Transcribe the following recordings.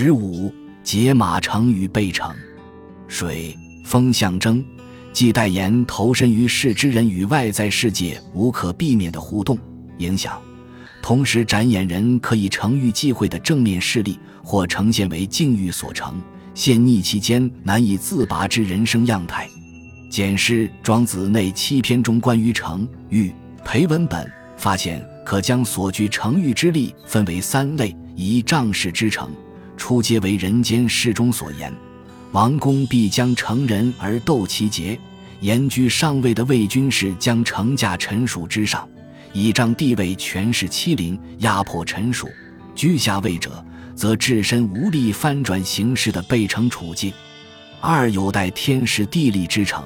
十五解马成与背成，水风象征，既代言投身于世之人与外在世界无可避免的互动影响，同时展演人可以成遇际会的正面事例，或呈现为境遇所成，现逆其间难以自拔之人生样态。检视《庄子》内七篇中关于成遇培文本，发现可将所具成遇之力分为三类：一仗势之成。初皆为人间世中所言，王公必将成人而斗其节，言居上位的魏军士将成驾臣属之上，倚仗地位权势欺凌压迫臣属；居下位者，则置身无力翻转形势的被成处境。二有待天时地利之成，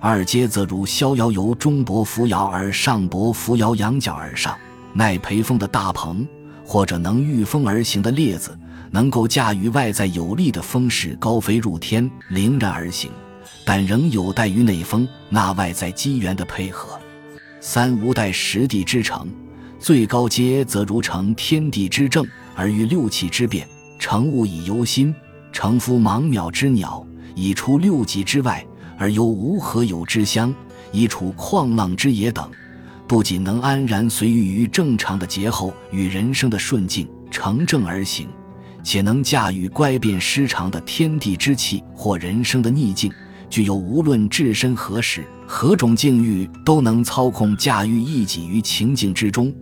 二阶则如逍遥游中伯扶摇而上，伯扶摇仰角而上，奈培风的大鹏，或者能御风而行的列子。能够驾驭外在有力的风势高飞入天，凌然而行，但仍有待于内风那外在机缘的配合。三无待实地之成，最高阶则如成天地之正而于六气之变，成物以游心，成夫芒渺之鸟，以出六极之外而游无何有之乡，以处旷浪之野等，不仅能安然随遇于正常的节后与人生的顺境，成正而行。且能驾驭乖变失常的天地之气或人生的逆境，具有无论置身何时、何种境遇都能操控驾驭一己于情境之中，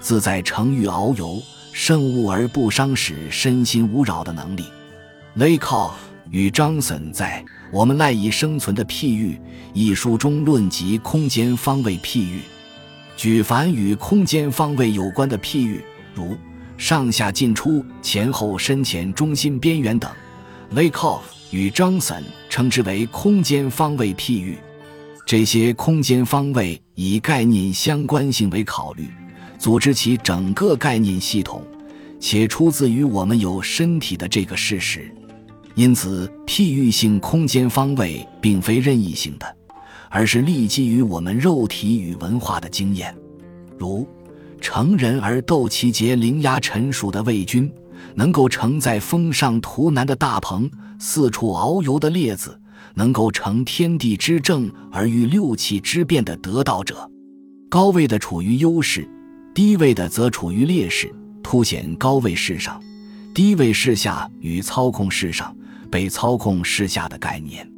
自在乘欲遨游，胜物而不伤使身心无扰的能力。雷考与张森在《我们赖以生存的譬喻》一书中论及空间方位譬喻，举凡与空间方位有关的譬喻，如。上下进出、前后深浅、中心边缘等，Lakoff 与 Johnson 称之为空间方位譬喻。这些空间方位以概念相关性为考虑，组织起整个概念系统，且出自于我们有身体的这个事实。因此，譬喻性空间方位并非任意性的，而是立基于我们肉体与文化的经验，如。成人而斗其节，凌压臣属的魏军，能够乘载风上图南的大鹏，四处遨游的列子，能够成天地之正而遇六气之变的得道者，高位的处于优势，低位的则处于劣势，凸显高位势上、低位势下与操控势上、被操控势下的概念。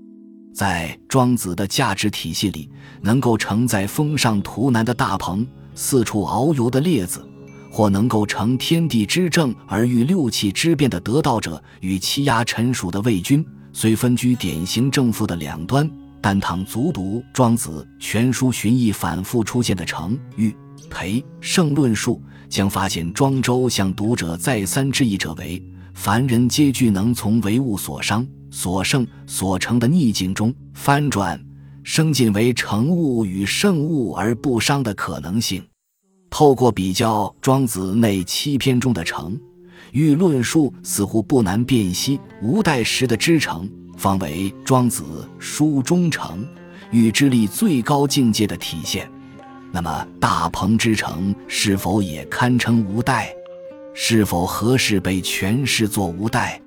在庄子的价值体系里，能够承载风上图南的大鹏。四处遨游的列子，或能够成天地之正而遇六气之变的得道者，与欺压臣属的魏军，虽分居典型正负的两端，但倘足读庄子全书寻意反复出现的成、欲、培、胜论述，将发现庄周向读者再三致意者为：凡人皆具能从唯物所伤、所胜、所成的逆境中翻转。升进为成物与圣物而不伤的可能性。透过比较《庄子》内七篇中的成，欲论述似乎不难辨析吴代时的知成，方为庄子书中成欲之力最高境界的体现。那么大鹏之成是否也堪称无代？是否合适被诠释作无代？